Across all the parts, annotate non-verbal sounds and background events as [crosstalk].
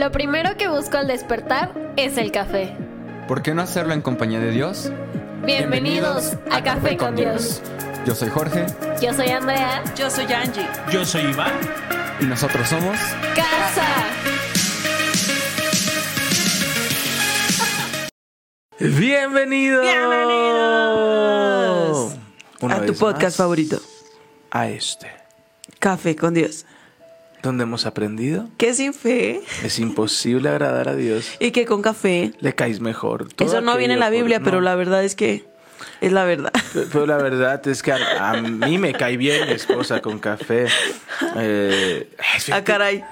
Lo primero que busco al despertar es el café. ¿Por qué no hacerlo en compañía de Dios? Bienvenidos, a, Café con Dios. Yo soy Jorge Yo soy Andrea. Yo soy Angie. Yo soy Iván. y nosotros somos... Casa. Bienvenidos. Bienvenidos. Una a tu podcast más favorito, A este, Café con Dios. Donde hemos aprendido Que sin fe es imposible agradar a Dios. y que con café. Le caes mejor. Todo Eso no viene en la por- Biblia, pero la verdad es que es la verdad. Pero, pero la verdad es que a, a mí me cae bien mi esposa con café. Eh, Ah, caray.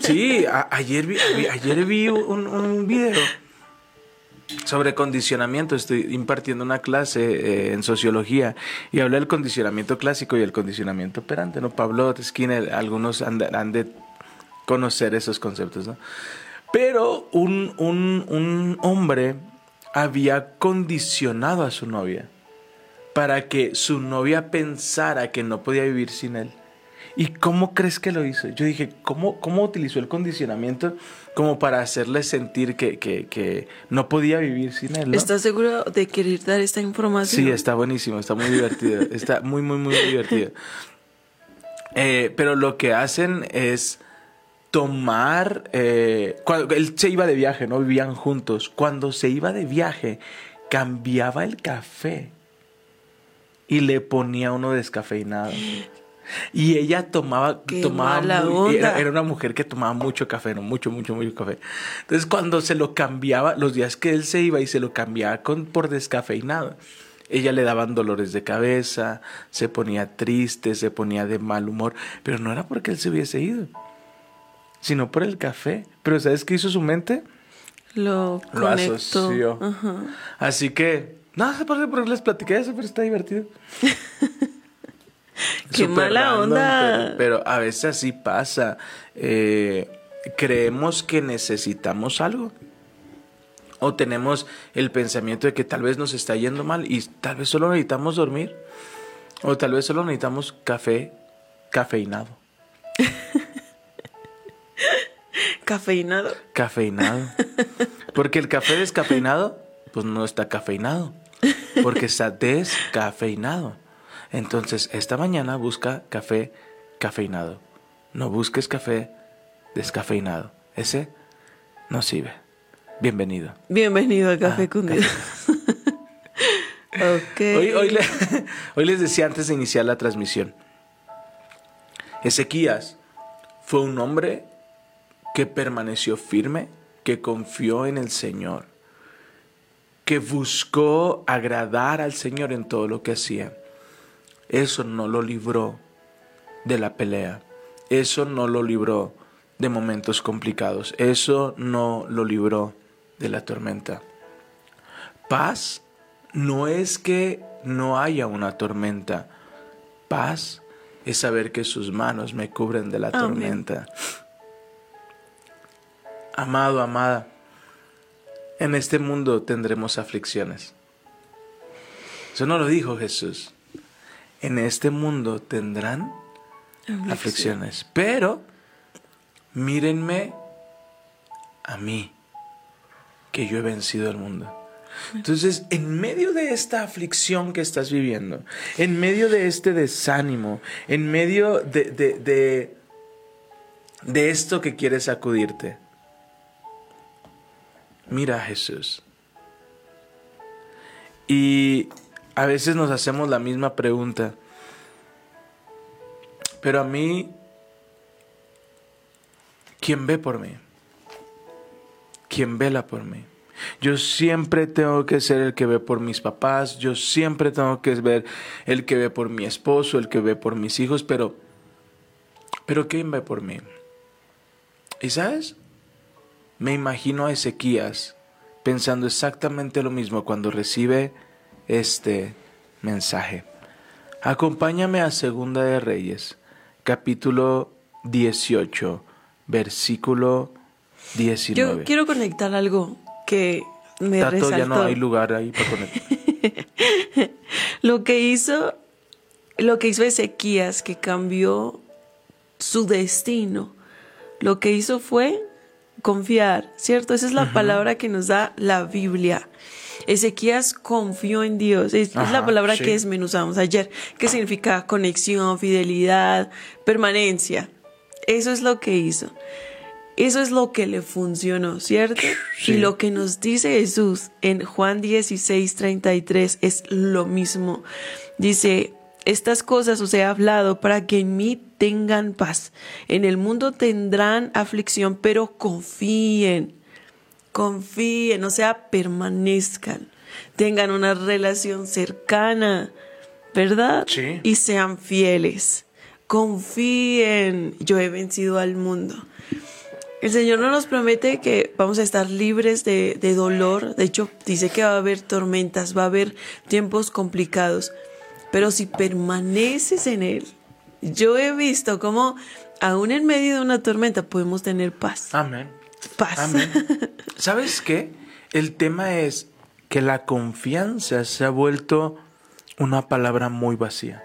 Sí, a- ayer vi, vi- ayer vi un, un video sobre condicionamiento. Estoy impartiendo una clase eh, en sociología y hablé del condicionamiento clásico y el condicionamiento operante. ¿no? Pablo Skinner, algunos han de, de conocer esos conceptos. ¿no? Pero un, un, un hombre había condicionado a su novia para que su novia pensara que no podía vivir sin él. ¿Y cómo crees que lo hizo? Yo dije, ¿cómo, cómo utilizó el condicionamiento como para hacerle sentir que, que, que no podía vivir sin él? ¿no? ¿Estás seguro de querer dar esta información? Sí, está buenísimo, está muy divertido, [laughs] está muy, muy, muy divertido. Eh, pero lo que hacen es tomar, eh, cuando él se iba de viaje, ¿no? Vivían juntos. Cuando se iba de viaje, cambiaba el café y le ponía uno descafeinado. [gasps] [laughs] Y ella tomaba, Qué tomaba muy- era, era una mujer que tomaba mucho café, no mucho, mucho, mucho café. Entonces cuando se lo cambiaba, los días que él se iba y se lo cambiaba con, por descafeinado, ella le daban dolores de cabeza, se ponía triste, se ponía de mal humor, pero no era porque él se hubiese ido, sino por el café. Pero ¿sabes qué hizo su mente? Lo Lo asoció. Ajá. Así que, no les platiqué eso, pero está divertido. [laughs] Qué mala onda. Pero, pero a veces así pasa. Eh, creemos que necesitamos algo. O tenemos el pensamiento de que tal vez nos está yendo mal y tal vez solo necesitamos dormir. O tal vez solo necesitamos café cafeinado. [laughs] Cafeinado. Cafeinado. Porque el café descafeinado, pues no está cafeinado. Porque está descafeinado. Entonces, esta mañana busca café cafeinado. No busques café descafeinado. Ese no sirve. Bienvenido. Bienvenido a Café Ah, con café. Dios. [laughs] ok. Hoy, hoy, le- [laughs] hoy les decía antes de iniciar la transmisión. Ezequías fue un hombre que permaneció firme, que confió en el Señor, que buscó agradar al Señor en todo lo que hacía. Eso no lo libró de la pelea. Eso no lo libró de momentos complicados. Eso no lo libró de la tormenta. Paz no es que no haya una tormenta. Paz es saber que sus manos me cubren de la Amén. tormenta. Amado, amada, en este mundo tendremos aflicciones. Eso no lo dijo Jesús. En este mundo tendrán aflicciones. Pero mírenme a mí, que yo he vencido el mundo. Entonces, en medio de esta aflicción que estás viviendo, en medio de este desánimo, en medio de, de, de, de esto que quieres sacudirte, mira a Jesús. Y a veces nos hacemos la misma pregunta. Pero a mí, ¿quién ve por mí? ¿Quién vela por mí? Yo siempre tengo que ser el que ve por mis papás, yo siempre tengo que ver el que ve por mi esposo, el que ve por mis hijos, pero, pero ¿quién ve por mí? ¿Y sabes? Me imagino a Ezequías pensando exactamente lo mismo cuando recibe este mensaje. Acompáñame a Segunda de Reyes, capítulo 18, versículo 19. Yo quiero conectar algo que me Tato, resaltó. ya no hay lugar ahí para poner. [laughs] Lo que hizo, lo que hizo Ezequías, que cambió su destino, lo que hizo fue confiar, ¿cierto? Esa es la palabra que nos da la Biblia. Ezequías confió en Dios. Es, es la palabra sí. que desmenuzamos ayer, que significa conexión, fidelidad, permanencia. Eso es lo que hizo. Eso es lo que le funcionó, ¿cierto? Sí. Y lo que nos dice Jesús en Juan 16, 33 es lo mismo. Dice, estas cosas os he hablado para que en mí tengan paz. En el mundo tendrán aflicción, pero confíen, confíen, o sea, permanezcan, tengan una relación cercana, ¿verdad? Sí. Y sean fieles. Confíen, yo he vencido al mundo. El Señor no nos promete que vamos a estar libres de, de dolor. De hecho, dice que va a haber tormentas, va a haber tiempos complicados. Pero si permaneces en Él, yo he visto cómo aún en medio de una tormenta podemos tener paz. Amén. Paz. Amén. ¿Sabes qué? El tema es que la confianza se ha vuelto una palabra muy vacía.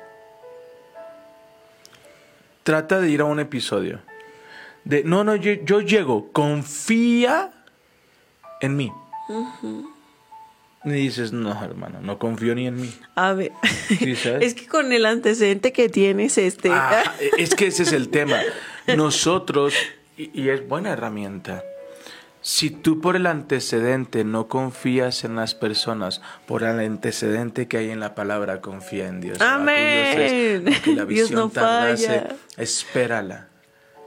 Trata de ir a un episodio. De, no, no, yo, yo llego, confía en mí. Y dices, no, hermano, no confío ni en mí. A ver, [laughs] es que con el antecedente que tienes, este, Ah, es que ese es el tema. [laughs] Nosotros, y, y es buena herramienta, si tú por el antecedente no confías en las personas, por el antecedente que hay en la palabra, confía en Dios. Amén. Dios, es- la [laughs] Dios visión no falla. espérala.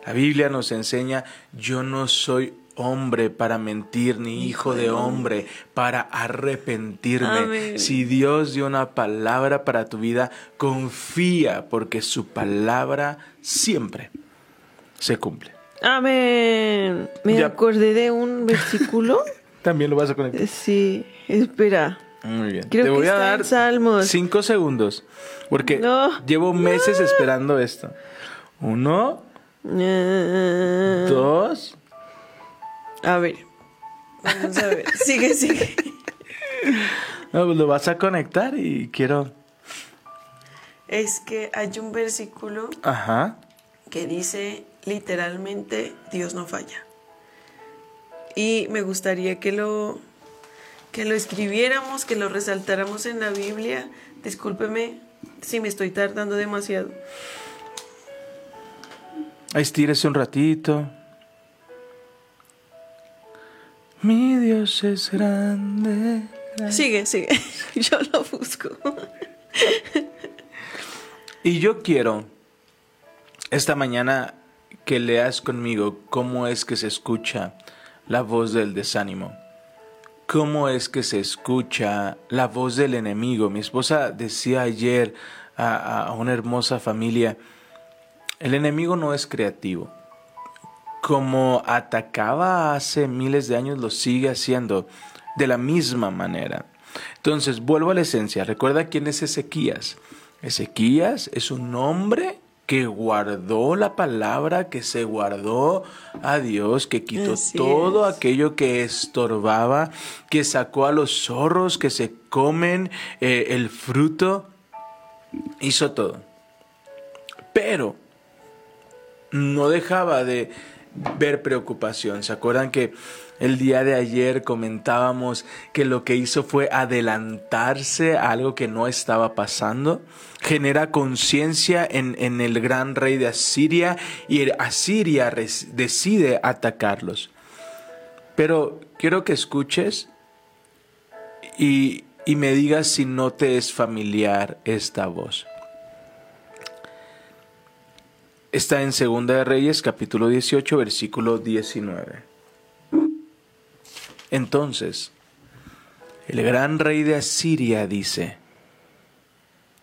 La Biblia nos enseña, yo no soy hombre para mentir, ni hijo de hombre para arrepentirme. Amén. Si Dios dio una palabra para tu vida, confía porque su palabra siempre se cumple. Amén. Me Ya. acordé de un [laughs] versículo. También lo vas a conectar. sí, espera. Muy bien. Creo Te que voy a está dar Salmos. cinco segundos porque No. llevo meses esperando esto. Uno, Ah, dos. A ver. Vamos a ver. [laughs] Sigue, sigue. No, pues lo vas a conectar y quiero. Es que hay un versículo Ajá. que dice literalmente Dios no falla. Y me gustaría que lo que lo escribiéramos, que lo resaltáramos en la Biblia. Discúlpeme si me estoy tardando demasiado. Estírese un ratito. Mi Dios es grande. Sigue, sigue. [laughs] Yo lo busco. Y yo quiero esta mañana que leas conmigo cómo es que se escucha la voz del desánimo. ¿Cómo es que se escucha la voz del enemigo? Mi esposa decía ayer a, una hermosa familia, el enemigo no es creativo. Como atacaba hace miles de años, lo sigue haciendo de la misma manera. Entonces, vuelvo a la esencia. Recuerda quién es Ezequías. Ezequías es un hombre que guardó la palabra, que se guardó a Dios, que quitó Así todo es. aquello que estorbaba, que sacó a los zorros que se comen eh, el fruto, hizo todo. Pero no dejaba de ver preocupación. ¿Se acuerdan que el día de ayer comentábamos que lo que hizo fue adelantarse a algo que no estaba pasando? Genera conciencia en, en el gran rey de Asiria y Asiria decide atacarlos. Pero quiero que escuches y, y me digas si no te es familiar esta voz. Está en Segunda de Reyes, capítulo 18, versículo 19. Entonces, el gran rey de Asiria dice,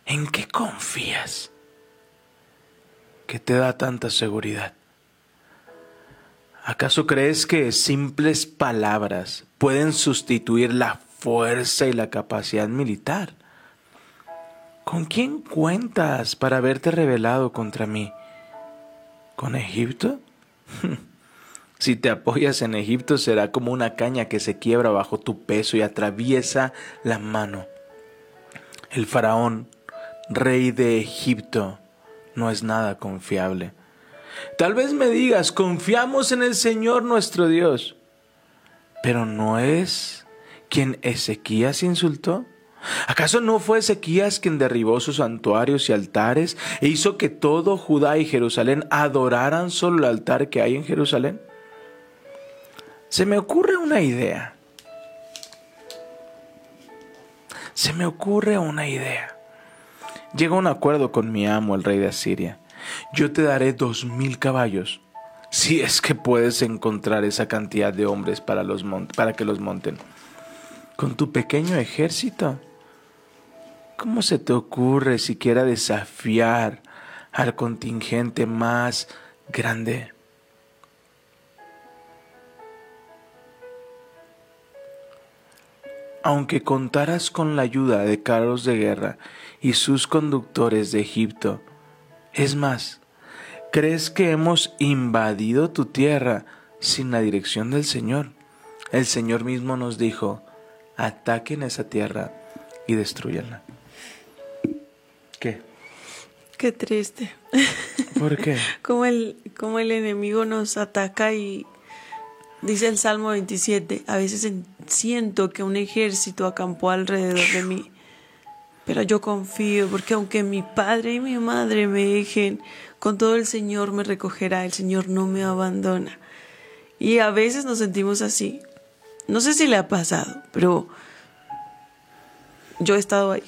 ¿en qué confías? que te da tanta seguridad? ¿Acaso crees que simples palabras pueden sustituir la fuerza y la capacidad militar? ¿Con quién cuentas para haberte rebelado contra mí? ¿Con Egipto? [laughs] si te apoyas en Egipto será como una caña que se quiebra bajo tu peso y atraviesa la mano. El faraón, rey de Egipto, no es nada confiable. Tal vez me digas, confiamos en el Señor nuestro Dios. Pero ¿no es quien Ezequías insultó? ¿Acaso no fue Ezequías quien derribó sus santuarios y altares e hizo que todo Judá y Jerusalén adoraran solo el altar que hay en Jerusalén? Se me ocurre una idea. Se me ocurre una idea. Llega un acuerdo con mi amo, el rey de Asiria. Yo te daré dos mil caballos, si es que puedes encontrar esa cantidad de hombres para, los para que los monten. Con tu pequeño ejército, ¿cómo se te ocurre siquiera desafiar al contingente más grande? Aunque contaras con la ayuda de carros de guerra y sus conductores de Egipto, es más, ¿crees que hemos invadido tu tierra sin la dirección del Señor? El Señor mismo nos dijo, ataquen esa tierra y destruyanla. ¿Qué? Qué triste. ¿Por qué? [laughs] como el, como el enemigo nos ataca y dice el Salmo 27, a veces siento que un ejército acampó alrededor de mí pero yo confío porque aunque mi padre y mi madre me dejen, con todo el Señor me recogerá, el Señor no me abandona. Y a veces nos sentimos así. No sé si le ha pasado, pero yo he estado ahí.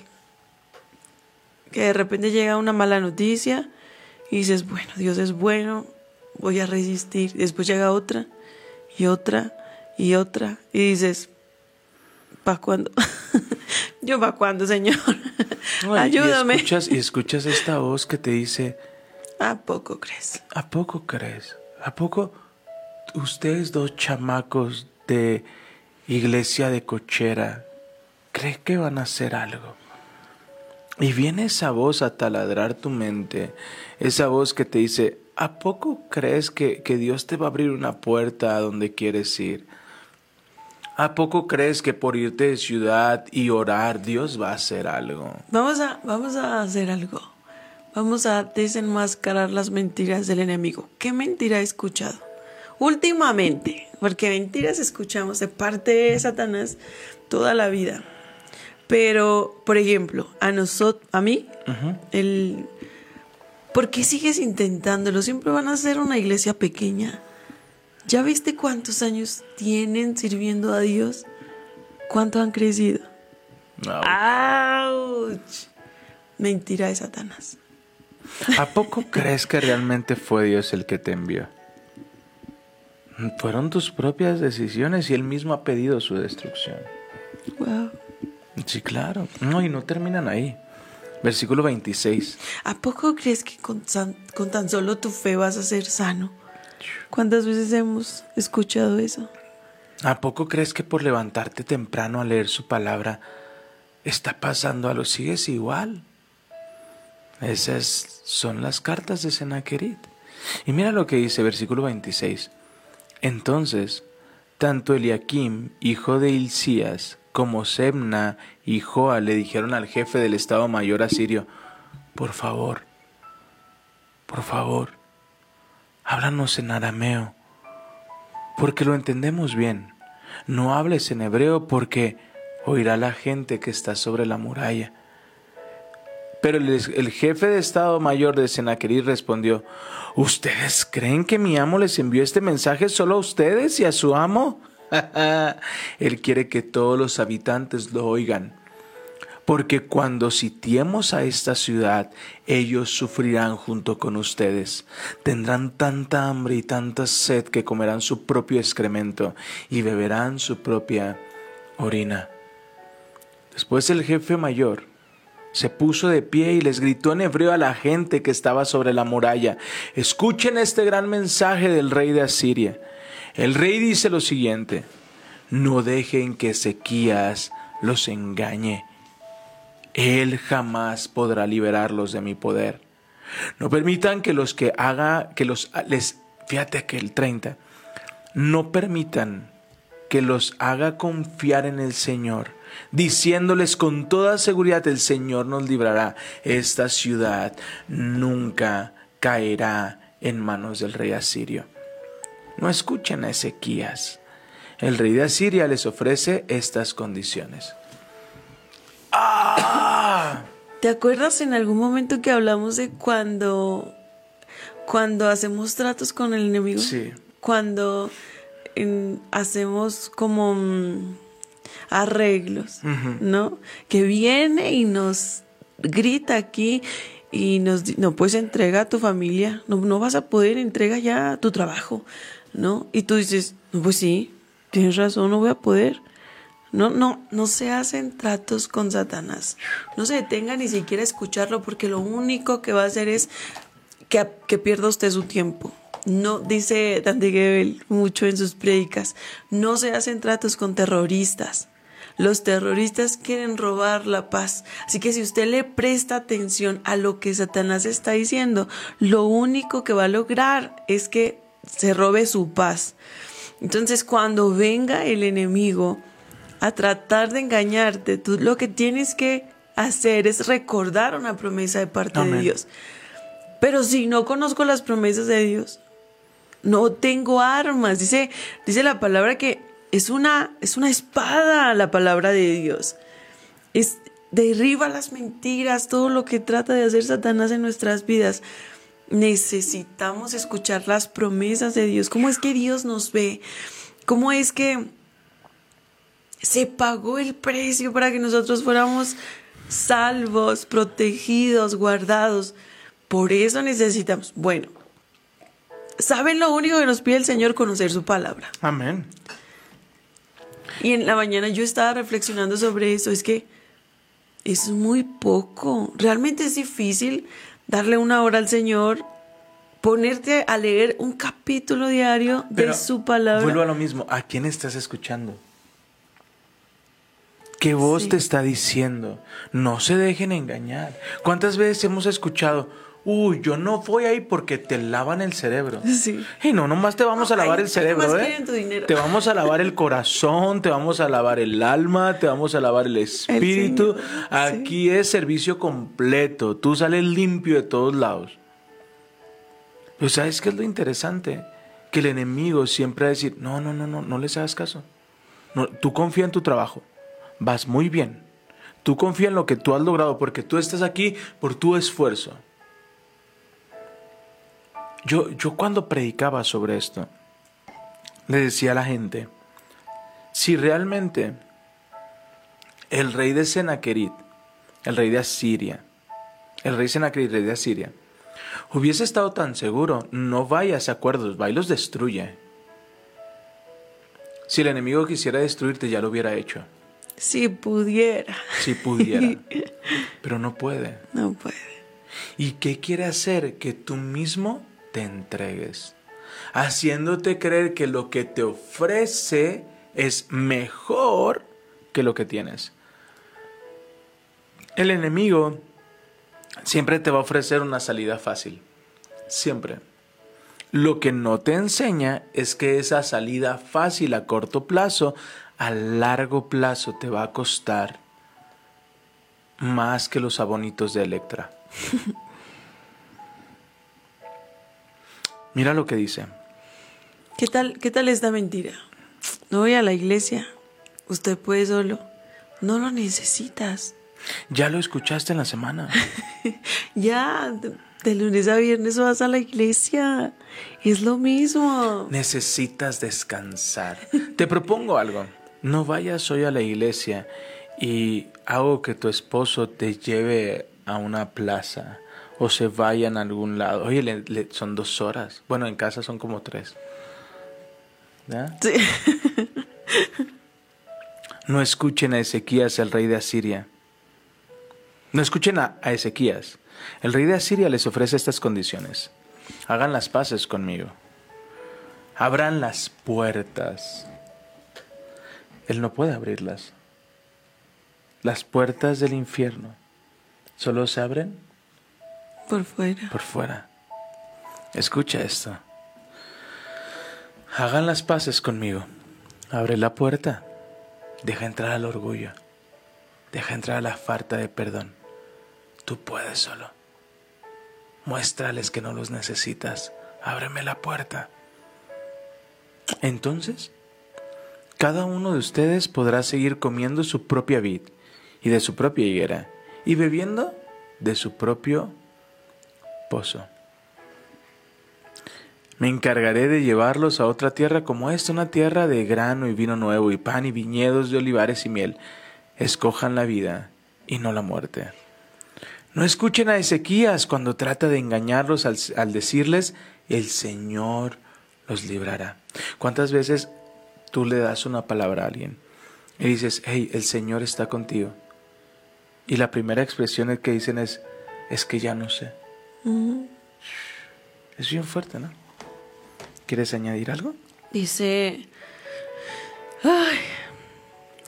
Que de repente llega una mala noticia y dices, bueno, Dios es bueno, voy a resistir. Después llega otra y otra y otra y dices, ¿para cuándo? [laughs] Yo para cuándo, Señor. Ayúdame. Y escuchas, y escuchas esta voz que te dice, ¿a poco crees? ¿A poco crees? ¿A poco ustedes dos chamacos de iglesia de cochera creen que van a hacer algo? Y viene esa voz a taladrar tu mente, esa voz que te dice, ¿a poco crees que, que Dios te va a abrir una puerta a donde quieres ir? ¿A poco crees que por irte de ciudad y orar Dios va a hacer algo? Vamos a, vamos a hacer algo. Vamos a desenmascarar las mentiras del enemigo. ¿Qué mentira he escuchado? Últimamente, porque mentiras escuchamos de parte de Satanás toda la vida. Pero, por ejemplo, a nosotros, a mí, el, ¿por qué sigues intentándolo? Siempre van a ser una iglesia pequeña. ¿Ya viste cuántos años tienen sirviendo a Dios? ¿Cuánto han crecido? ¡Auch! Mentira de Satanás. ¿A poco crees que realmente fue Dios el que te envió? Fueron tus propias decisiones y él mismo ha pedido su destrucción. Wow. Sí, claro. No, y no terminan ahí. Versículo 26. ¿A poco crees que con, con tan solo tu fe vas a ser sano? ¿Cuántas veces hemos escuchado eso? ¿A poco crees que por levantarte temprano a leer su palabra está pasando algo? Sigues igual. Esas son las cartas de Senaquerit. Y mira lo que dice versículo 26. Entonces, tanto Eliakim, hijo de Hilcías, como Sebna y Joa le dijeron al jefe del Estado Mayor asirio, por favor, por favor, háblanos en arameo, porque lo entendemos bien. No hables en hebreo porque oirá la gente que está sobre la muralla. Pero el, jefe de Estado Mayor de Senaquerí respondió, ¿Ustedes creen que mi amo les envió este mensaje solo a ustedes y a su amo? [laughs] Él quiere que todos los habitantes lo oigan porque cuando sitiemos a esta ciudad, ellos sufrirán junto con ustedes. Tendrán tanta hambre y tanta sed que comerán su propio excremento y beberán su propia orina. Después el jefe mayor se puso de pie y les gritó en hebreo a la gente que estaba sobre la muralla, escuchen este gran mensaje del rey de Asiria. El rey dice lo siguiente, no dejen que Ezequías los engañe él jamás podrá liberarlos de mi poder. No permitan que los que haga, que los les, fíjate que el 30, no permitan que los haga confiar en el Señor, diciéndoles con toda seguridad el Señor nos librará. Esta ciudad nunca caerá en manos del rey asirio. No escuchen a Ezequías. El rey de Asiria les ofrece estas condiciones. ¡Ah! ¿Te acuerdas en algún momento que hablamos de cuando cuando hacemos tratos con el enemigo? Sí. Cuando en- hacemos como mm, arreglos, ¿no? Que viene y nos grita aquí y nos no pues entrega a tu familia, no, no vas a poder, entrega ya tu trabajo, ¿no? Y tú dices, "No, pues sí, tienes razón, no voy a poder. No, no, no se hacen tratos con Satanás. No se detenga ni siquiera a escucharlo porque lo único que va a hacer es que, que pierda usted su tiempo. No, dice Dante Gebel mucho en sus prédicas, no se hacen tratos con terroristas. Los terroristas quieren robar la paz. Así que si usted le presta atención a lo que Satanás está diciendo, lo único que va a lograr es que se robe su paz. Entonces, cuando venga el enemigo a tratar de engañarte, tú lo que tienes que hacer es recordar una promesa de parte de. Dios. Pero si no conozco las promesas de Dios, no tengo armas. Dice, dice la palabra que es una, es una espada la palabra de Dios. Es, derriba las mentiras, todo lo que trata de hacer Satanás en nuestras vidas. Necesitamos escuchar las promesas de Dios. ¿Cómo es que Dios nos ve? ¿Cómo es que se pagó el precio para que nosotros fuéramos salvos, protegidos, guardados? Por eso necesitamos, bueno, ¿saben lo único que nos pide el Señor? Conocer su palabra. Amén. Y en la mañana yo estaba reflexionando sobre eso, es que es muy poco, realmente es difícil darle una hora al Señor, ponerte a leer un capítulo diario de su palabra. Vuelvo a lo mismo. ¿A quién estás escuchando? ¿Qué voz Sí. te está diciendo? No se dejen engañar. ¿Cuántas veces hemos escuchado? Uy, yo no voy ahí porque te lavan el cerebro. [laughs] Sí. Y no, nomás te vamos a lavar ay, el cerebro, ¿eh? tu dinero. Te vamos a lavar el corazón, te vamos a lavar el alma, te vamos a lavar el espíritu. Sí. Aquí es servicio completo. Tú sales limpio de todos lados. Pero ¿sabes qué es lo interesante? Que el enemigo siempre va a decir, no, no, no, no, no les hagas caso. No, tú confía en tu trabajo. Vas muy bien. Tú confía en lo que tú has logrado porque tú estás aquí por tu esfuerzo. Yo, yo cuando predicaba sobre esto, le decía a la gente, si realmente el rey de Sennacherit, el rey de Asiria, el rey Sennacherib, rey de Asiria, hubiese estado tan seguro, no vaya a acuerdos, va y los destruye. Si el enemigo quisiera destruirte, ya lo hubiera hecho, Si pudiera, si pudiera, [laughs] pero no puede. no puede. ¿Y qué quiere hacer? Que tú mismo te entregues, haciéndote creer que lo que te ofrece es mejor que lo que tienes. El enemigo siempre te va a ofrecer una salida fácil, siempre. Lo que no te enseña es que esa salida fácil a corto plazo, a largo plazo te va a costar más que los abonitos de Electra. [laughs] Mira lo que dice. ¿Qué tal, ¿Qué tal esta mentira? No voy a la iglesia. Usted puede solo. No lo necesitas. Ya lo escuchaste en la semana. [laughs] Ya, de, de lunes a viernes vas a la iglesia. Es lo mismo. Necesitas descansar. Te propongo algo. No vayas hoy a la iglesia y hago que tu esposo te lleve a una plaza o se vayan a algún lado. Oye, le- le- son dos horas. Bueno, en casa son como tres. ¿Ya? Sí. [laughs] No escuchen a Ezequías, el rey de Asiria. No escuchen a, a Ezequías. El rey de Asiria les ofrece estas condiciones. Hagan las paces conmigo. Abran las puertas. Él no puede abrirlas. Las puertas del infierno solo se abren Por fuera. por fuera. Escucha esto. Hagan las paces conmigo. Abre la puerta. Deja entrar al orgullo. Deja entrar a la falta de perdón. Tú puedes solo. Muéstrales que no los necesitas. ábreme la puerta. Entonces, cada uno de ustedes podrá seguir comiendo su propia vid y de su propia higuera y bebiendo de su propio pozo. Me encargaré de llevarlos a otra tierra como esta, una tierra de grano y vino nuevo y pan y viñedos de olivares y miel. Escojan la vida y no la muerte. No escuchen a Ezequías cuando trata de engañarlos al, al decirles, el Señor los librará. ¿Cuántas veces tú le das una palabra a alguien y dices, hey, el Señor está contigo? Y la primera expresión que dicen es, es que ya no sé. Es bien fuerte, ¿no? ¿Quieres añadir algo? Dice, ay,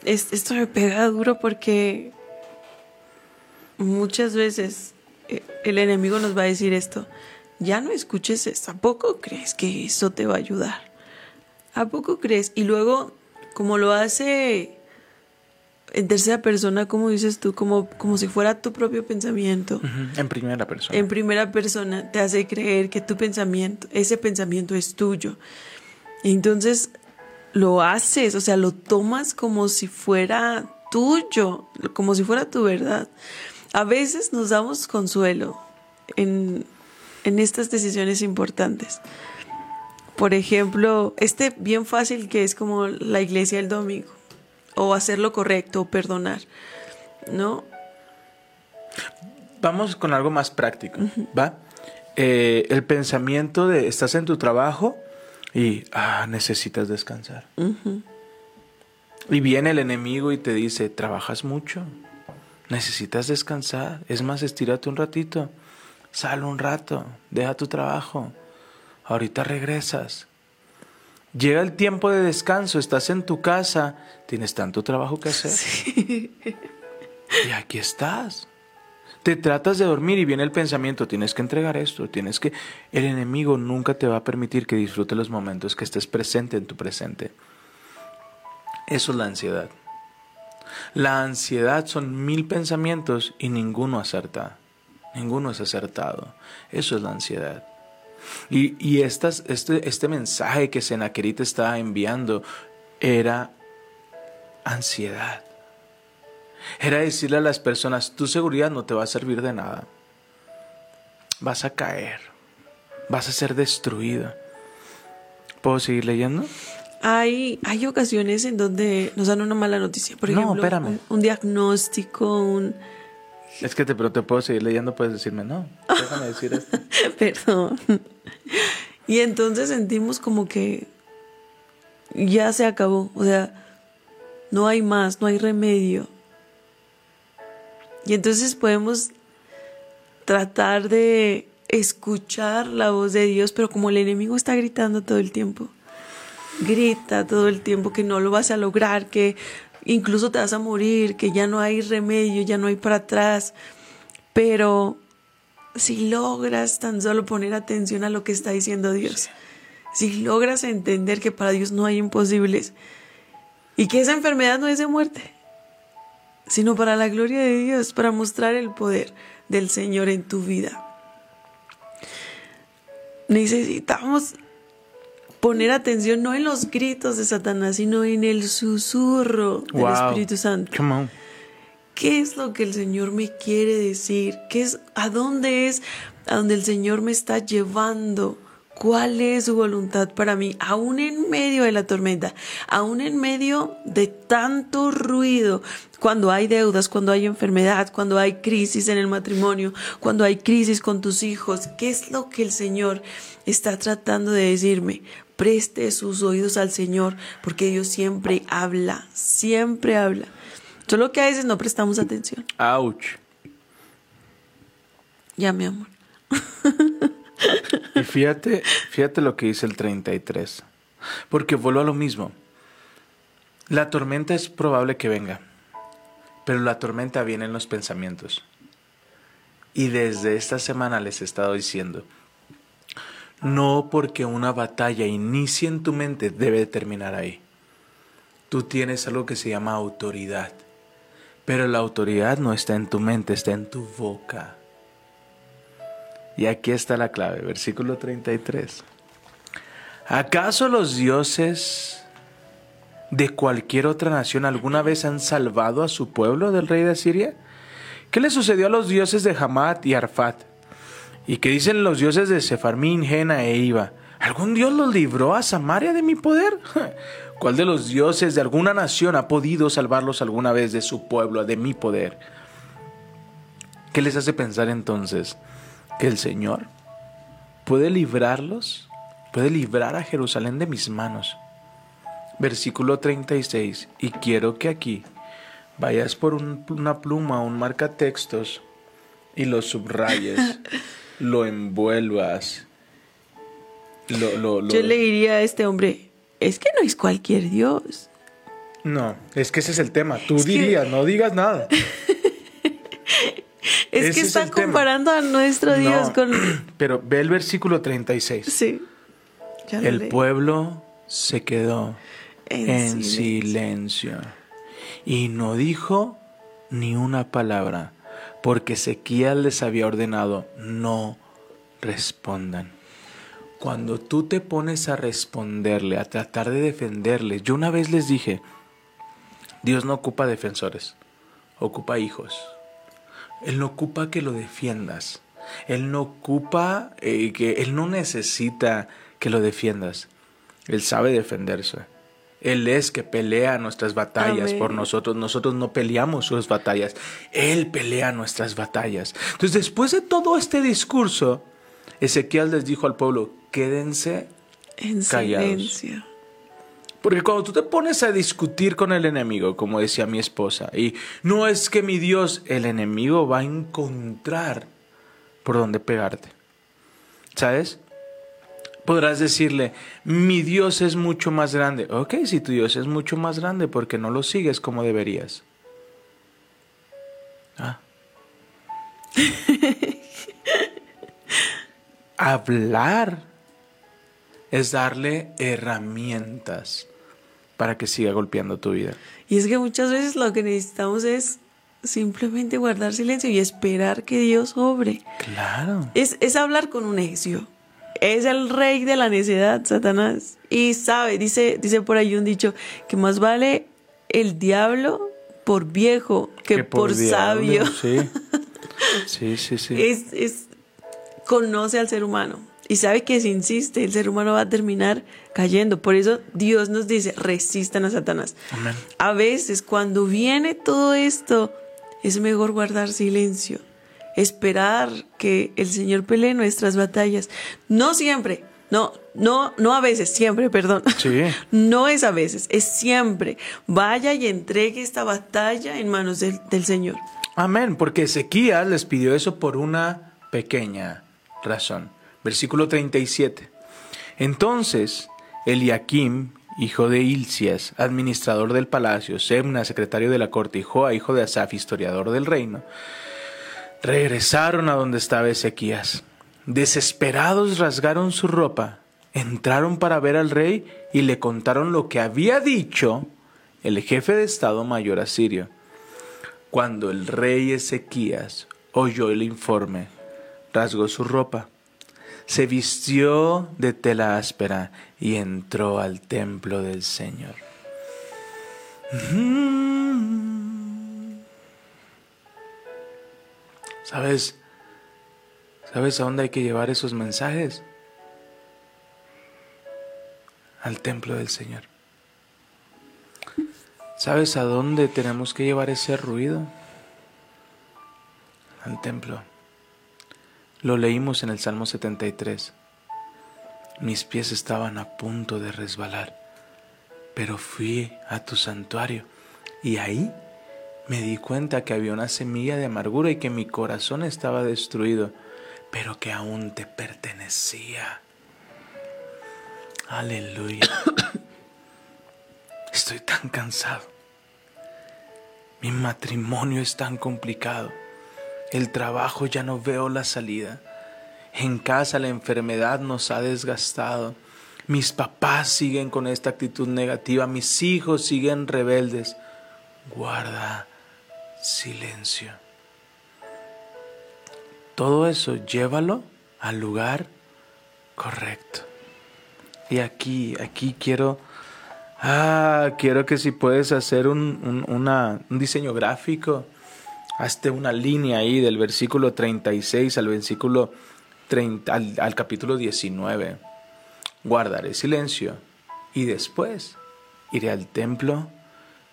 es- esto me pega duro porque muchas veces eh, el enemigo nos va a decir esto, ya no escuches esto, ¿a poco crees que eso te va a ayudar? ¿A poco crees? Y luego, como lo hace en tercera persona, como dices tú, como, como si fuera tu propio pensamiento En primera persona. en primera persona te hace creer que tu pensamiento, ese pensamiento es tuyo. Entonces lo haces, o sea, lo tomas como si fuera tuyo, como si fuera tu verdad. A veces nos damos consuelo en, en estas decisiones importantes. Por ejemplo, este bien fácil que es como la iglesia el domingo, o hacer lo correcto, o perdonar, ¿no? Vamos con algo más práctico, ¿va? Eh, el pensamiento de estás en tu trabajo y ah, necesitas descansar. Y viene el enemigo y te dice, trabajas mucho, necesitas descansar. Es más, estírate un ratito, sal un rato, deja tu trabajo, ahorita regresas. Llega el tiempo de descanso, estás en tu casa, tienes tanto trabajo que hacer. Y aquí estás. Te tratas de dormir y viene el pensamiento, tienes que entregar esto, tienes que... El enemigo nunca te va a permitir que disfrutes los momentos, que estés presente en tu presente. Eso es la ansiedad. La ansiedad son mil pensamientos y ninguno acerta. Ninguno es acertado. Eso es la ansiedad. Y, y estas, este, este mensaje que Senaquerit estaba enviando era ansiedad. Era decirle a las personas, tu seguridad no te va a servir de nada. Vas a caer. Vas a ser destruido. ¿Puedo seguir leyendo? Hay, hay ocasiones en donde nos dan una mala noticia. Por No, ejemplo, espérame. un, un diagnóstico, un... Es que te, pero te puedo seguir leyendo, puedes decirme, no, déjame decir esto. [laughs] Perdón. Y entonces sentimos como que ya se acabó. O sea, no hay más, no hay remedio. Y entonces podemos tratar de escuchar la voz de Dios, pero como el enemigo está gritando todo el tiempo, grita todo el tiempo que no lo vas a lograr, que incluso te vas a morir, que ya no hay remedio, ya no hay para atrás. Pero si logras tan solo poner atención a lo que está diciendo Dios, si logras entender que para Dios no hay imposibles y que esa enfermedad no es de muerte, sino para la gloria de Dios, para mostrar el poder del Señor en tu vida. Necesitamos poner atención no en los gritos de Satanás, sino en el susurro del. Espíritu Santo. Come on. ¿Qué es lo que el Señor me quiere decir? ¿Qué es, ¿A dónde es a donde el Señor me está llevando? ¿Cuál es su voluntad para mí? Aún en medio de la tormenta, aún en medio de tanto ruido, cuando hay deudas, cuando hay enfermedad, cuando hay crisis en el matrimonio, cuando hay crisis con tus hijos, ¿qué es lo que el Señor está tratando de decirme? Preste sus oídos al Señor, porque Dios siempre habla, siempre habla. Solo que a veces no prestamos atención. Ouch. Ya, mi amor. Y fíjate, fíjate lo que dice el 33. Porque vuelvo a lo mismo. La tormenta es probable que venga, pero la tormenta viene en los pensamientos. Y desde esta semana les he estado diciendo, no porque una batalla inicie en tu mente debe terminar ahí. Tú tienes algo que se llama autoridad, pero la autoridad no está en tu mente, está en tu boca. Y aquí está la clave, versículo 33. ¿Acaso los dioses de cualquier otra nación alguna vez han salvado a su pueblo del rey de Asiria? ¿Qué le sucedió a los dioses de Hamat y Arfat? ¿Y qué dicen los dioses de Sefarmín, Jena e Iba? ¿Algún dios los libró a Samaria de mi poder? [laughs] ¿Cuál de los dioses de alguna nación ha podido salvarlos alguna vez de su pueblo, de mi poder? ¿Qué les hace pensar entonces que el Señor puede librarlos, puede librar a Jerusalén de mis manos? Versículo 36. Y quiero que aquí vayas por un- una pluma, un marcatextos y lo subrayes, [laughs] lo envuelvas. Lo, lo, lo- Yo le diría a este hombre, es que no es cualquier Dios. No, es que ese es el tema. Tú Es que- dirías, no digas nada. [laughs] Es Ese que es está el tema. comparando a nuestro Dios No, con... [clears throat] Pero ve el versículo 36. Sí. Ya El leí. pueblo se quedó En en, silencio. silencio. y no dijo ni una palabra, porque Ezequiel les había ordenado, no respondan. Cuando tú te pones a responderle, a tratar de defenderle, yo una vez les dije, Dios no ocupa defensores, ocupa hijos. Él no ocupa que lo defiendas. Él no ocupa eh, que Él no necesita que lo defiendas. Él sabe defenderse. Él es que pelea nuestras batallas Amén. por nosotros. Nosotros no peleamos sus batallas. Él pelea nuestras batallas. Entonces, después de todo este discurso, Ezequiel les dijo al pueblo, quédense En callados. silencio. porque cuando tú te pones a discutir con el enemigo, como decía mi esposa, y no es que mi Dios, el enemigo va a encontrar por dónde pegarte. ¿Sabes? Podrás decirle, mi Dios es mucho más grande. Ok, si tu Dios es mucho más grande, porque no lo sigues como deberías? Ah. [laughs] Hablar es darle herramientas para que siga golpeando tu vida. Y es que muchas veces lo que necesitamos es simplemente guardar silencio y esperar que Dios obre. Claro. Es, es hablar con un necio. Es el rey de la necedad, Satanás. Y sabe, dice, dice por ahí un dicho, que más vale el diablo por viejo que, por, sabio. Sí. [laughs] Sí, sí, sí. Es, es, conoce al ser humano. Y sabe que si insiste, el ser humano va a terminar cayendo. Por eso Dios nos dice, resistan a Satanás. Amén. A veces cuando viene todo esto, es mejor guardar silencio, esperar que el Señor pelee nuestras batallas. No siempre, no, no, no a veces, siempre, perdón. Sí. [laughs] No es a veces, es siempre. Vaya y entregue esta batalla en manos del, del Señor. Amén, porque Ezequías les pidió eso por una pequeña razón. Versículo 37. Entonces, Eliakim, hijo de Hilcias, administrador del palacio, Semna, secretario de la corte, y Joa, hijo de Asaf, historiador del reino, regresaron a donde estaba Ezequías. Desesperados rasgaron su ropa, entraron para ver al rey y le contaron lo que había dicho el jefe de Estado Mayor asirio. Cuando el rey Ezequías oyó el informe, rasgó su ropa, se vistió de tela áspera y entró al templo del Señor. Mm. ¿Sabes? ¿Sabes a dónde hay que llevar esos mensajes? Al templo del Señor. ¿Sabes a dónde tenemos que llevar ese ruido? Al templo. Lo leímos en el Salmo 73. Mis pies estaban a punto de resbalar, pero fui a tu santuario y ahí me di cuenta que había una semilla de amargura y que mi corazón estaba destruido, pero que aún te pertenecía. Aleluya. [coughs] Estoy tan cansado. Mi matrimonio es tan complicado. El trabajo ya no veo la salida. En casa la enfermedad nos ha desgastado. Mis papás siguen con esta actitud negativa. Mis hijos siguen rebeldes. Guarda silencio. Todo eso llévalo al lugar correcto. Y aquí, aquí quiero, ah, quiero que si puedes hacer un, un, diseño gráfico, hazte una línea ahí del versículo 36 al versículo 30, al, al capítulo 19. Guardaré silencio y después iré al templo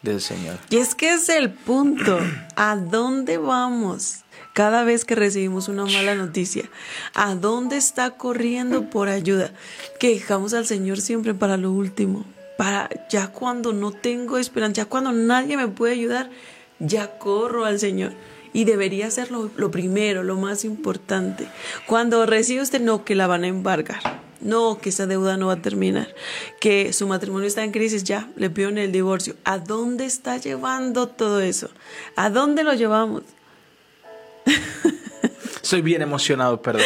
del Señor. Y es que es el punto. [clears throat] ¿A dónde vamos cada vez que recibimos una mala noticia? ¿A dónde está corriendo por ayuda? Que dejamos al Señor siempre para lo último. Para ya cuando no tengo esperanza, ya cuando nadie me puede ayudar, ya corro al Señor. Y debería ser lo, lo primero, lo más importante. Cuando recibe usted, no, que la van a embargar. No, que esa deuda no va a terminar. Que su matrimonio está en crisis, ya, le pido el divorcio. ¿A dónde está llevando todo eso? ¿A dónde lo llevamos? [laughs] Estoy bien emocionado, perdón.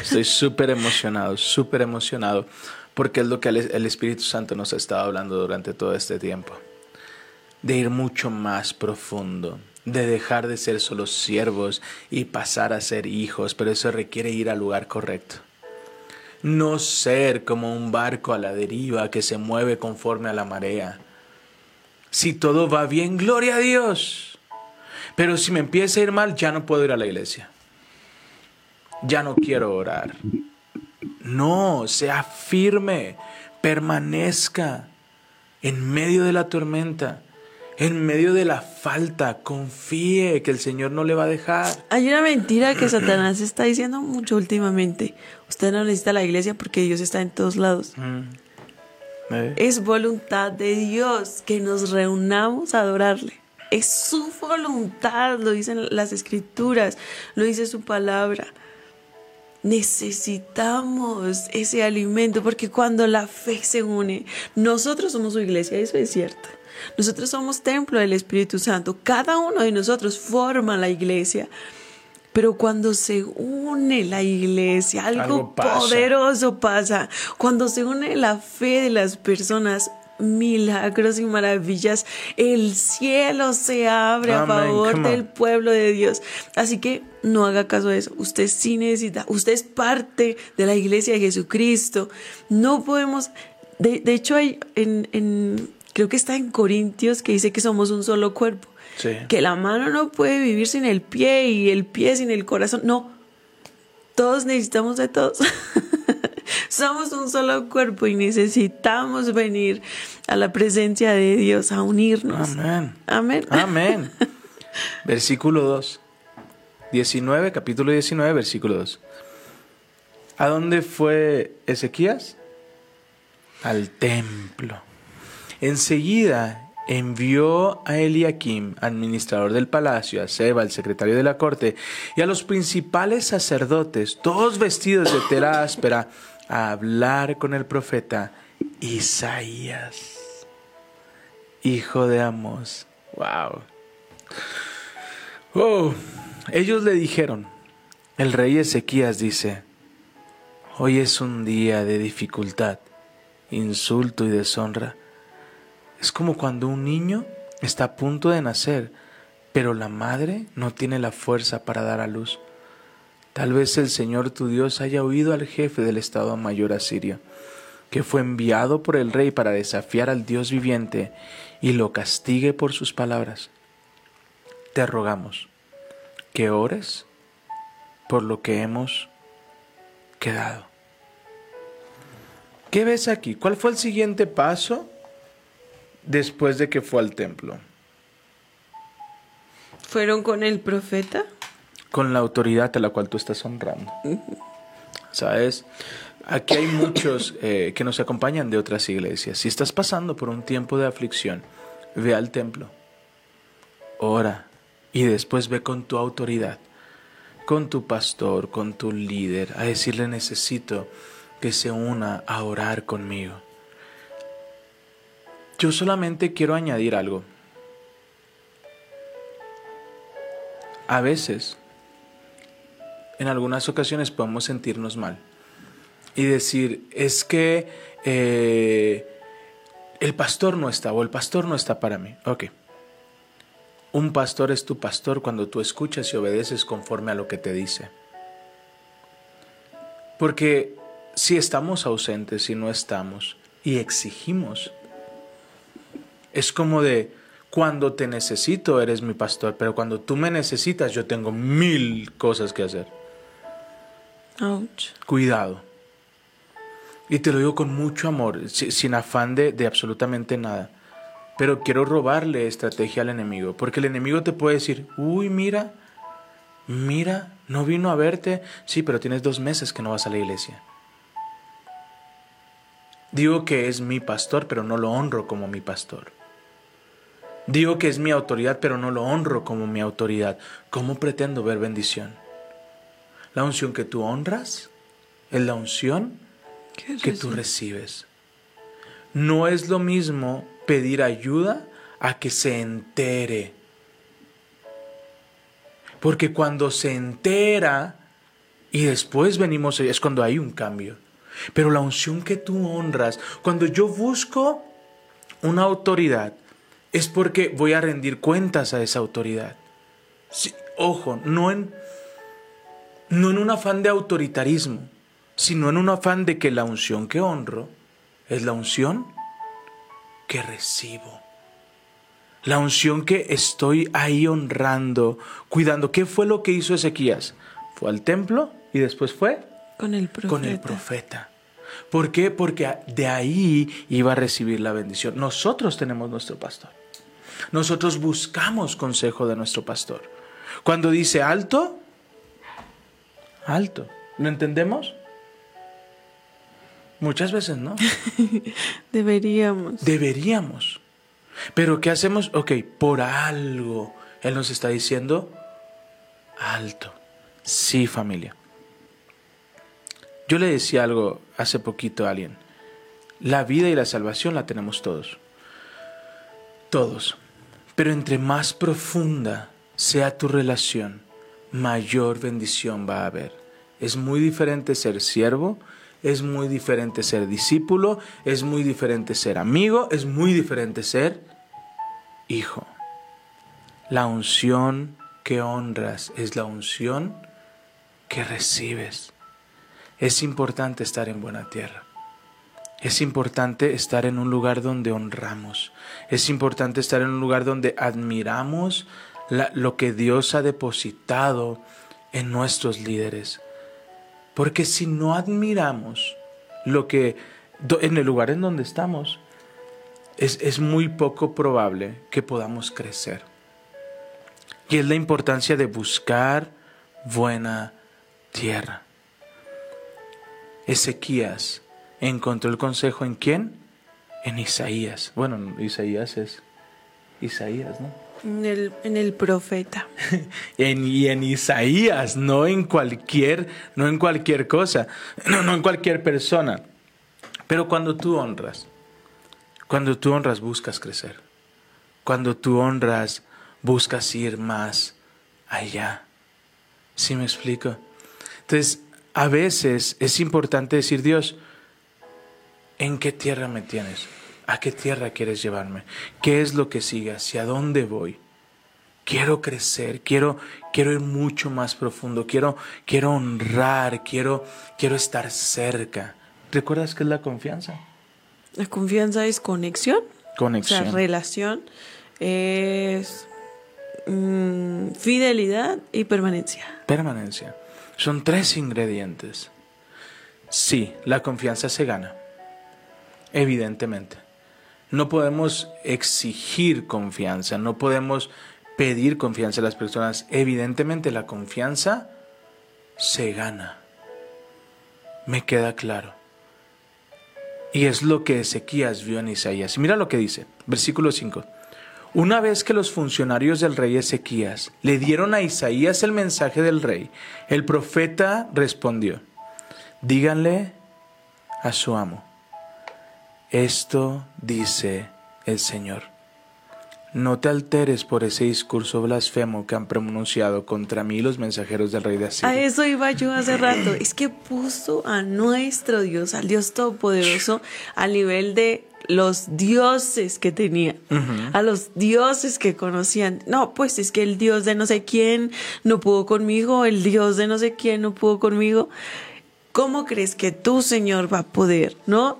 Estoy súper emocionado, súper emocionado, porque es lo que el Espíritu Santo nos ha estado hablando durante todo este tiempo. De ir mucho más profundo, de dejar de ser solo siervos y pasar a ser hijos, pero eso requiere ir al lugar correcto. No ser como un barco a la deriva que se mueve conforme a la marea. Si todo va bien, gloria a Dios. Pero si me empieza a ir mal, ya no puedo ir a la iglesia. Ya no quiero orar. No, sea firme, permanezca en medio de la tormenta, en medio de la falta, confíe que el Señor no le va a dejar. Hay una mentira que Satanás está diciendo mucho últimamente. Usted no necesita la iglesia porque Dios está en todos lados. ¿Eh? Es voluntad de Dios que nos reunamos a adorarle. Es su voluntad, lo dicen las escrituras, lo dice su palabra. Necesitamos ese alimento porque cuando la fe se une, nosotros somos su iglesia, eso es cierto. Nosotros somos templo del Espíritu Santo. Cada uno de nosotros forma la iglesia. Pero cuando se une la iglesia, algo, Algo pasa. poderoso pasa. Cuando se une la fe de las personas, milagros y maravillas, el cielo se abre a favor del pueblo de Dios. Así que no haga caso de eso. Usted sí necesita, usted es parte de la iglesia de Jesucristo. No podemos, de, de hecho hay en, en- creo que está en Corintios que dice que somos un solo cuerpo. Sí. Que la mano no puede vivir sin el pie y el pie sin el corazón. No, todos necesitamos de todos. [laughs] Somos un solo cuerpo y necesitamos venir a la presencia de Dios, a unirnos. Amén. Amén. Amén. [laughs] Versículo 2. 19, capítulo 19, versículo 2. ¿A dónde fue Ezequías? Al templo. Enseguida envió a Eliakim, administrador del palacio, a Seba, el secretario de la corte, y a los principales sacerdotes, todos vestidos de tela áspera, a hablar con el profeta Isaías, hijo de Amos. Wow. Oh, ellos le dijeron, el rey Ezequías dice, hoy es un día de dificultad, insulto y deshonra. Es como cuando un niño está a punto de nacer, pero la madre no tiene la fuerza para dar a luz. Tal vez el Señor tu Dios haya oído al jefe del Estado Mayor asirio, que fue enviado por el rey para desafiar al Dios viviente y lo castigue por sus palabras. Te rogamos que ores por lo que hemos quedado. ¿Qué ves aquí? ¿Cuál fue el siguiente paso después de que fue al templo? Fueron con el profeta. Con la autoridad a la cual tú estás honrando. ¿Sabes? Aquí hay muchos eh, que nos acompañan de otras iglesias. Si estás pasando por un tiempo de aflicción, ve al templo, ora y después ve con tu autoridad, con tu pastor, con tu líder, a decirle necesito que se una a orar conmigo. Yo solamente quiero añadir algo. A veces, en algunas ocasiones podemos sentirnos mal y decir, es que eh, el pastor no está o el pastor no está para mí. Ok. Un pastor es tu pastor cuando tú escuchas y obedeces conforme a lo que te dice. Porque si estamos ausentes, si no estamos y exigimos, es como de cuando te necesito eres mi pastor, pero cuando tú me necesitas yo tengo mil cosas que hacer. Ouch. Cuidado. Y te lo digo con mucho amor, si- sin afán de, de absolutamente nada. Pero quiero robarle estrategia al enemigo, porque el enemigo te puede decir, uy, mira, mira, no vino a verte, sí, pero tienes dos meses que no vas a la iglesia. Digo que es mi pastor, pero no lo honro como mi pastor. Digo que es mi autoridad, pero no lo honro como mi autoridad. ¿Cómo pretendo ver bendición? La unción que tú honras es la unción ¿Qué que tú recibes. No es lo mismo pedir ayuda a que se entere. Porque cuando se entera y después venimos, es cuando hay un cambio. Pero la unción que tú honras, cuando yo busco una autoridad, es porque voy a rendir cuentas a esa autoridad. Sí, ojo, no en, no en un afán de autoritarismo, sino en un afán de que la unción que honro es la unción que recibo. La unción que estoy ahí honrando, cuidando. ¿Qué fue lo que hizo Ezequías? Fue al templo y después fue Con el profeta. con el profeta. ¿Por qué? Porque de ahí iba a recibir la bendición. Nosotros tenemos nuestro pastor. Nosotros buscamos consejo de nuestro pastor. Cuando dice alto, alto. ¿Lo entendemos? Muchas veces no. [laughs] Deberíamos. Deberíamos. Pero ¿qué hacemos? Ok, por algo. Él nos está diciendo alto. Sí, familia. Yo le decía algo hace poquito a alguien. La vida y la salvación la tenemos todos. Todos. Pero entre más profunda sea tu relación, mayor bendición va a haber. Es muy diferente ser siervo, es muy diferente ser discípulo, es muy diferente ser amigo, es muy diferente ser hijo. La unción que honras es la unción que recibes. Es importante estar en buena tierra. Es importante estar en un lugar donde honramos. Es importante estar en un lugar donde admiramos lo que Dios ha depositado en nuestros líderes. Porque si no admiramos lo que en el lugar en donde estamos, es, es muy poco probable que podamos crecer. Y es la importancia de buscar buena tierra. Ezequías encontró el consejo en quién? En Isaías. Bueno, Isaías es Isaías, ¿no? En el, en el profeta. [laughs] En, y en Isaías, no en cualquier, no en cualquier cosa, [clears throat] no, no en cualquier persona. Pero cuando tú honras, cuando tú honras buscas crecer. Cuando tú honras buscas ir más allá. ¿Sí me explico? Entonces, a veces es importante decir, Dios, ¿en qué tierra me tienes? ¿A qué tierra quieres llevarme? ¿Qué es lo que sigue? ¿Hacia dónde voy? Quiero crecer, quiero, quiero ir mucho más profundo, quiero, quiero honrar, quiero, quiero estar cerca. ¿Recuerdas qué es la confianza? La confianza es conexión. Conexión. O sea, relación. Es mm, fidelidad y permanencia. Permanencia. Son tres ingredientes. Sí, la confianza se gana. Evidentemente. No podemos exigir confianza, no podemos pedir confianza a las personas. Evidentemente la confianza se gana. Me queda claro. Y es lo que Ezequías vio en Isaías. Mira lo que dice, versículo 5. Una vez que los funcionarios del rey Ezequías le dieron a Isaías el mensaje del rey, el profeta respondió, díganle a su amo, esto dice el Señor. No te alteres por ese discurso blasfemo que han pronunciado contra mí los mensajeros del rey de A Asiria. eso iba yo hace rato. Es que puso a nuestro Dios, al Dios Todopoderoso, al nivel de los dioses que tenía, a los dioses que conocían. No, pues es que el Dios de no sé quién no pudo conmigo, el Dios de no sé quién no pudo conmigo. ¿cómo crees que tu Señor va a poder? ¿No?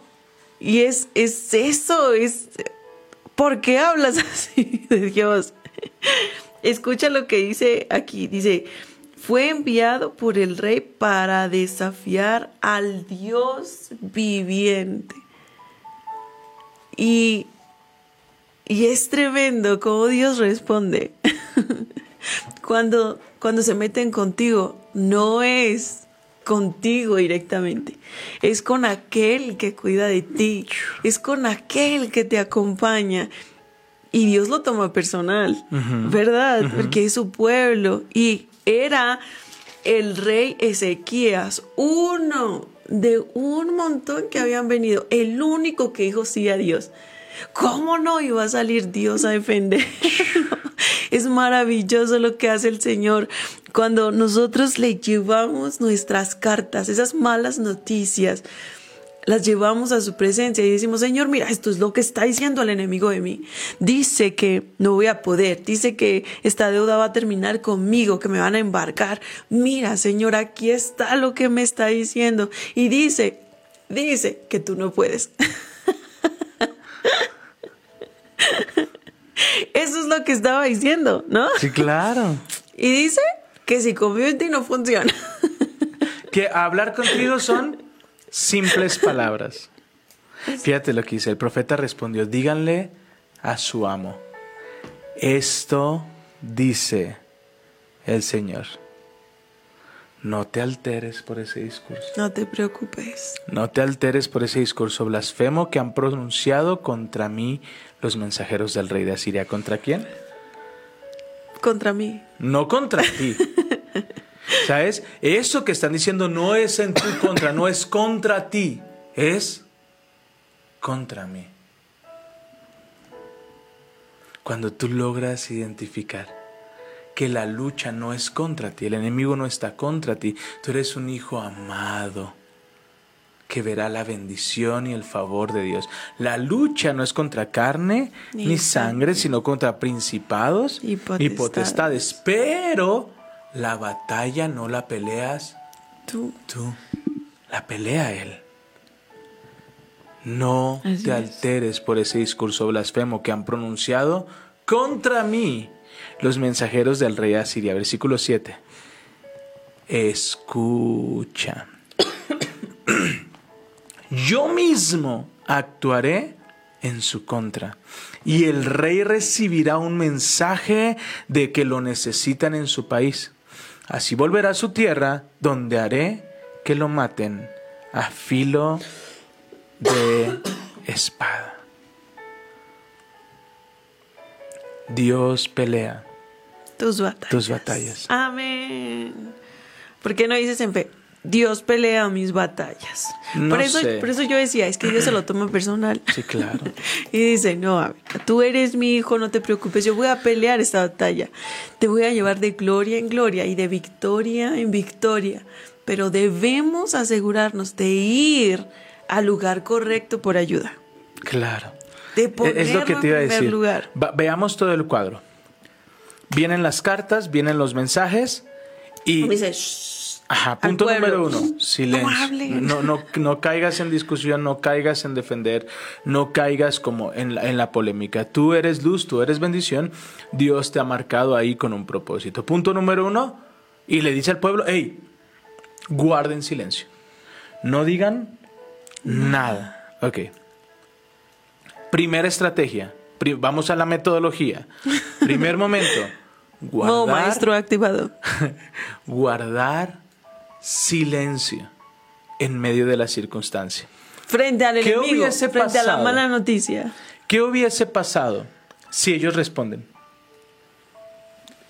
Y es, es eso, es... ¿Por qué hablas [laughs] así de Dios? Escucha lo que dice aquí, dice, fue enviado por el rey para desafiar al Dios viviente. Y, y es tremendo cómo Dios responde. [laughs] cuando, cuando se meten contigo, no es contigo directamente, es con aquel que cuida de ti, es con aquel que te acompaña. Y Dios lo toma personal, ¿verdad? Porque es su pueblo. Y era el rey Ezequías, uno de un montón que habían venido, el único que dijo sí a Dios. ¿Cómo no iba a salir Dios a defender? [laughs] es maravilloso lo que hace el Señor cuando nosotros le llevamos nuestras cartas, esas malas noticias, las llevamos a su presencia y decimos, Señor, mira, esto es lo que está diciendo el enemigo de mí. Dice que no voy a poder, dice que esta deuda va a terminar conmigo, que me van a embarcar. Mira, Señor, aquí está lo que me está diciendo. Y dice, dice que tú no puedes. [laughs] Eso es lo que estaba diciendo, ¿no? Sí, claro. Y dice que si confío en ti no funciona. Que hablar contigo son simples palabras. Fíjate lo que dice. El profeta respondió, díganle a su amo, esto dice el Señor. No te alteres por ese discurso. No te preocupes. No te alteres por ese discurso blasfemo que han pronunciado contra mí los mensajeros del rey de Asiria. ¿Contra quién? Contra mí. No contra [laughs] ti. ¿Sabes? Eso que están diciendo no es en tu contra, no es contra ti, es contra mí. Cuando tú logras identificar que la lucha no es contra ti, el enemigo no está contra ti, tú eres un hijo amado que verá la bendición y el favor de Dios. La lucha no es contra carne ni, Ni sangre, sino contra principados Y y potestades. Pero la batalla no la peleas Tú. tú, la pelea Él. No Así te es. alteres por ese discurso blasfemo que han pronunciado contra mí los mensajeros del rey Asiria. Versículo 7. Escucha. [coughs] Yo mismo actuaré en su contra. Y el rey recibirá un mensaje de que lo necesitan en su país. Así volverá a su tierra, donde haré que lo maten a filo de espada. Dios pelea Tus batallas. tus batallas. Amén. ¿Por qué no dices en fe? Dios pelea mis batallas. No por, eso, sé. por eso yo decía, es que Dios se lo toma personal. Sí, claro. [laughs] Y dice, no, a ver, tú eres mi hijo, no te preocupes, yo voy a pelear esta batalla. Te voy a llevar de gloria en gloria y de victoria en victoria. Pero debemos asegurarnos de ir al lugar correcto por ayuda. Claro. De ponerlo es lo que te iba a en primer decir. lugar. Veamos todo el cuadro. Vienen las cartas, vienen los mensajes y... Dice. Ajá, punto número uno, silencio. No, no, no caigas en discusión, no caigas en defender, no caigas como en la, en la polémica. Tú eres luz, tú eres bendición, Dios te ha marcado ahí con un propósito. Punto número uno, y le dice al pueblo, hey, guarden silencio. No digan nada. Ok. Primera estrategia, vamos a la metodología. Primer momento, [laughs] guardar Modo maestro activado. [laughs] guardar silencio en medio de la circunstancia. Frente al ¿Qué enemigo, hubiese frente a la mala noticia. ¿Qué hubiese pasado si ellos responden?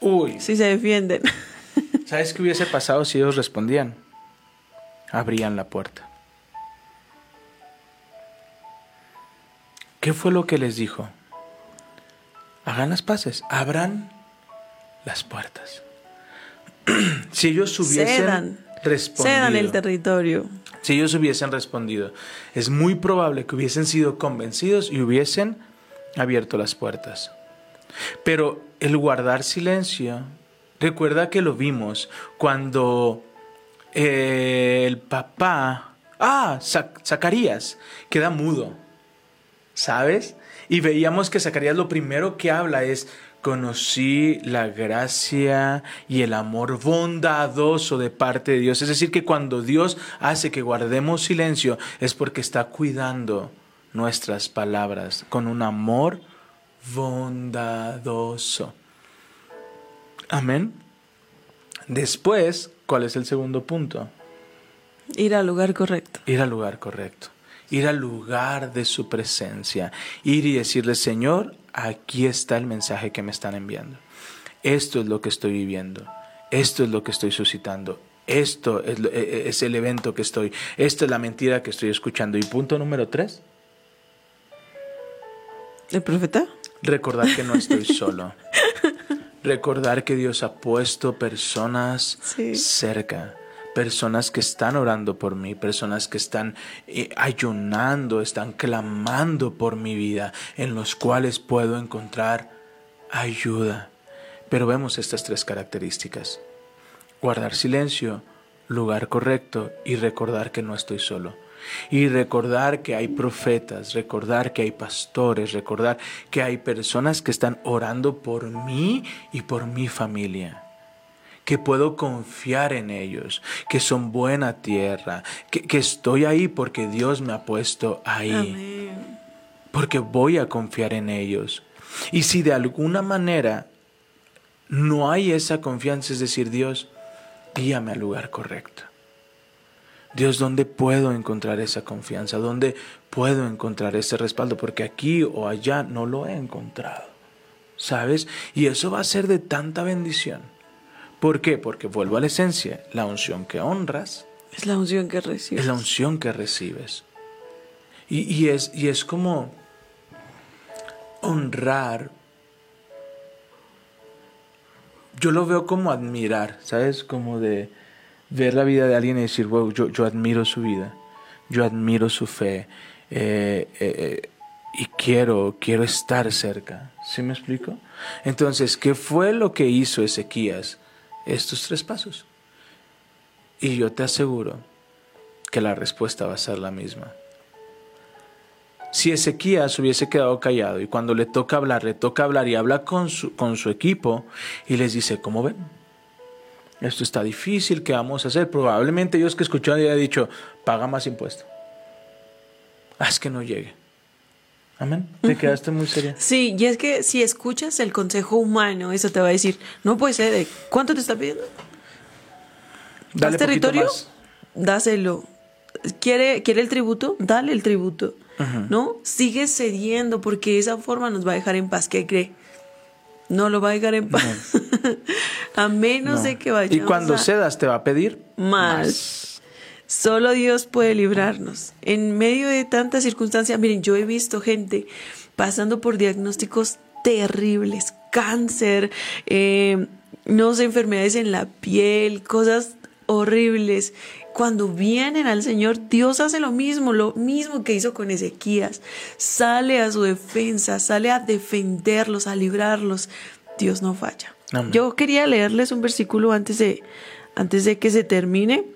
Uy, Si se defienden. ¿sabes qué hubiese pasado si ellos respondían? Abrían la puerta. ¿Qué fue lo que les dijo? Hagan las paces, abran las puertas. [clears throat] si ellos hubiesen Cedan. respondido, Cedan el territorio. si ellos hubiesen respondido, es muy probable que hubiesen sido convencidos y hubiesen abierto las puertas. Pero el guardar silencio, recuerda que lo vimos cuando eh, el papá, ah, Zac- Zacarías, queda mudo, ¿sabes? Y veíamos que Zacarías lo primero que habla es, conocí la gracia y el amor bondadoso de parte de Dios. Es decir, que cuando Dios hace que guardemos silencio es porque está cuidando nuestras palabras con un amor bondadoso. Amén. Después, ¿cuál es el segundo punto? Ir al lugar correcto. Ir al lugar correcto. Ir al lugar de su presencia. Ir y decirle, Señor, aquí está el mensaje que me están enviando. Esto es lo que estoy viviendo. Esto es lo que estoy suscitando. Esto es, lo- e- e- es el evento que estoy. Esta es la mentira que estoy escuchando. Y punto número tres, ¿El profeta? recordar que no estoy [laughs] solo. Recordar que Dios ha puesto personas Sí. cerca, personas que están orando por mí, personas que están eh, ayunando, están clamando por mi vida, en los cuales puedo encontrar ayuda. Pero vemos estas tres características. Guardar silencio, lugar correcto y recordar que no estoy solo. Y recordar que hay profetas, recordar que hay pastores, recordar que hay personas que están orando por mí y por mi familia. Que puedo confiar en ellos, que son buena tierra, que, que estoy ahí porque Dios me ha puesto ahí Amén. porque voy a confiar en ellos. Y si de alguna manera no hay esa confianza, es decir, Dios, guíame al lugar correcto. Dios, ¿dónde puedo encontrar esa confianza? ¿Dónde puedo encontrar ese respaldo? Porque aquí o allá no lo he encontrado. ¿Sabes? Y eso va a ser de tanta bendición. ¿Por qué? Porque vuelvo a la esencia. La unción que honras Es la unción que recibes. es la unción que recibes. Y, y es, y es como honrar. Yo lo veo como admirar, ¿sabes? Como de ver la vida de alguien y decir, wow, yo, yo admiro su vida, yo admiro su fe eh, eh, eh, y quiero, quiero estar cerca. ¿Sí me explico? Entonces, ¿qué fue lo que hizo Ezequías? Estos tres pasos. Y yo te aseguro que la respuesta va a ser la misma. Si Ezequías hubiese quedado callado y cuando le toca hablar, le toca hablar y habla con su, con su equipo y les dice, ¿cómo ven? Esto está difícil, ¿qué vamos a hacer? Probablemente ellos que escucharon habían dicho, paga más impuesto. Haz que no llegue. Amén. Te quedaste muy seria. [laughs] Sí, y es que si escuchas el consejo humano, eso te va a decir, no puede ser, de, ¿cuánto te está pidiendo? Dale ¿Das poquito territorio? más. Dáselo. ¿Quiere, ¿Quiere el tributo? Dale el tributo. ¿No? Sigue cediendo porque esa forma nos va a dejar en paz. ¿Qué cree? No lo va a dejar en paz. [laughs] a menos No. de que vayamos Y cuando a cedas te va a pedir más. Solo Dios puede librarnos. En medio de tantas circunstancias, miren, yo he visto gente pasando por diagnósticos terribles, cáncer, eh, no sé, enfermedades en la piel, cosas horribles. Cuando vienen al Señor, Dios hace lo mismo, lo mismo que hizo con Ezequías. Sale a su defensa, sale a defenderlos, a librarlos. Dios no falla. Amén. Yo quería leerles un versículo antes de, antes de que se termine.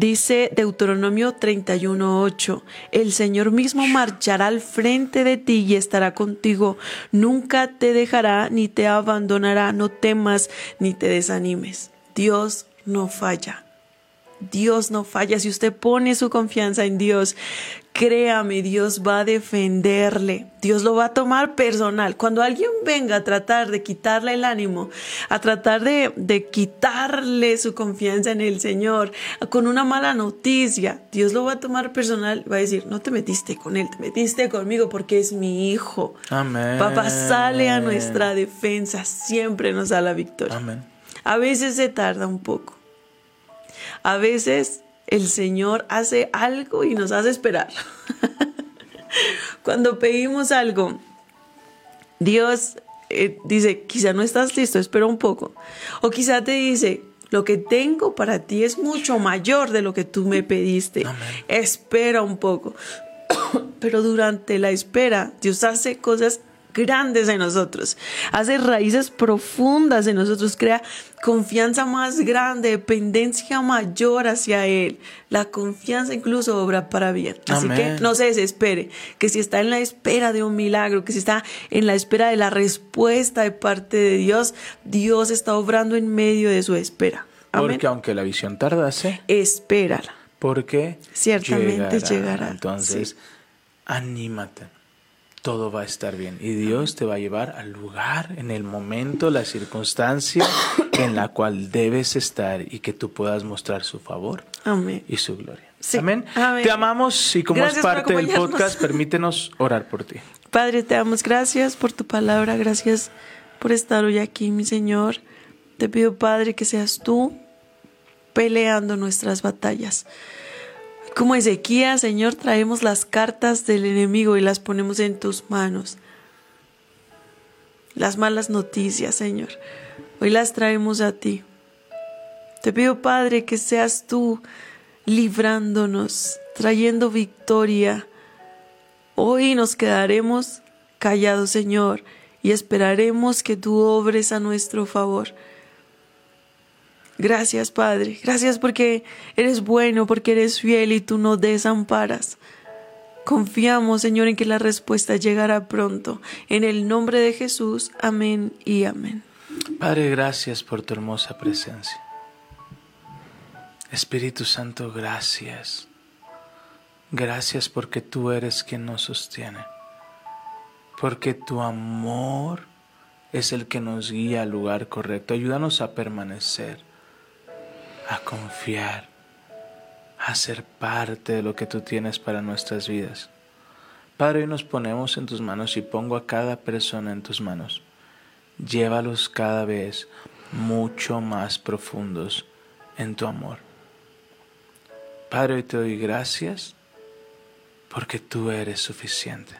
Dice Deuteronomio 31:8, el Señor mismo marchará al frente de ti y estará contigo, nunca te dejará ni te abandonará, no temas ni te desanimes. Dios no falla. Dios no falla. Si usted pone su confianza en Dios, créame, Dios va a defenderle. Dios lo va a tomar personal. Cuando alguien venga a tratar de quitarle el ánimo, a tratar de, de quitarle su confianza en el Señor, con una mala noticia, Dios lo va a tomar personal. Va a decir, no te metiste con él, te metiste conmigo porque es mi hijo. Amén. Papá sale a nuestra defensa, siempre nos da la victoria. Amén. A veces se tarda un poco. A veces el Señor hace algo y nos hace esperar. [laughs] Cuando pedimos algo, Dios eh, dice, quizá no estás listo, espera un poco. O quizá te dice, lo que tengo para ti es mucho mayor de lo que tú me pediste. Espera un poco. [coughs] Pero durante la espera, Dios hace cosas grandes en nosotros, hace raíces profundas en nosotros, crea confianza más grande, dependencia mayor hacia Él. La confianza incluso obra para bien. Así que no se desespere, que si está en la espera de un milagro, que si está en la espera de la respuesta de parte de Dios, Dios está obrando en medio de su espera. Amén. Porque aunque la visión tardase, Espérala. porque Ciertamente llegará, Entonces, sí. anímate. Todo va a estar bien y Dios te va a llevar al lugar, en el momento, la circunstancia en la cual debes estar y que tú puedas mostrar su favor Amén. y su gloria. Sí. Amén. Amén. Te amamos y como Gracias es parte del podcast, permítenos orar por ti. Padre, te damos gracias por tu palabra, gracias por estar hoy aquí, mi Señor. Te pido, Padre, que seas tú peleando nuestras batallas. Como Ezequías, Señor, traemos las cartas del enemigo y las ponemos en tus manos. Las malas noticias, Señor, hoy las traemos a ti. Te pido, Padre, que seas tú librándonos, trayendo victoria. Hoy nos quedaremos callados, Señor, y esperaremos que tú obres a nuestro favor. Gracias, Padre. Gracias porque eres bueno, porque eres fiel y tú no desamparas. Confiamos, Señor, en que la respuesta llegará pronto. En el nombre de Jesús, amén y amén. Padre, gracias por tu hermosa presencia. Espíritu Santo, gracias. Gracias porque tú eres quien nos sostiene. Porque tu amor es el que nos guía al lugar correcto. Ayúdanos a permanecer, a confiar, a ser parte de lo que tú tienes para nuestras vidas. Padre, hoy nos ponemos en tus manos y pongo a cada persona en tus manos. Llévalos cada vez mucho más profundos en tu amor. Padre, hoy te doy gracias porque tú eres suficiente.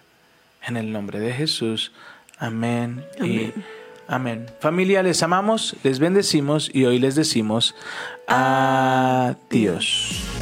En el nombre de Jesús, amén, y amén. Familia, les amamos, les bendecimos y hoy les decimos adiós.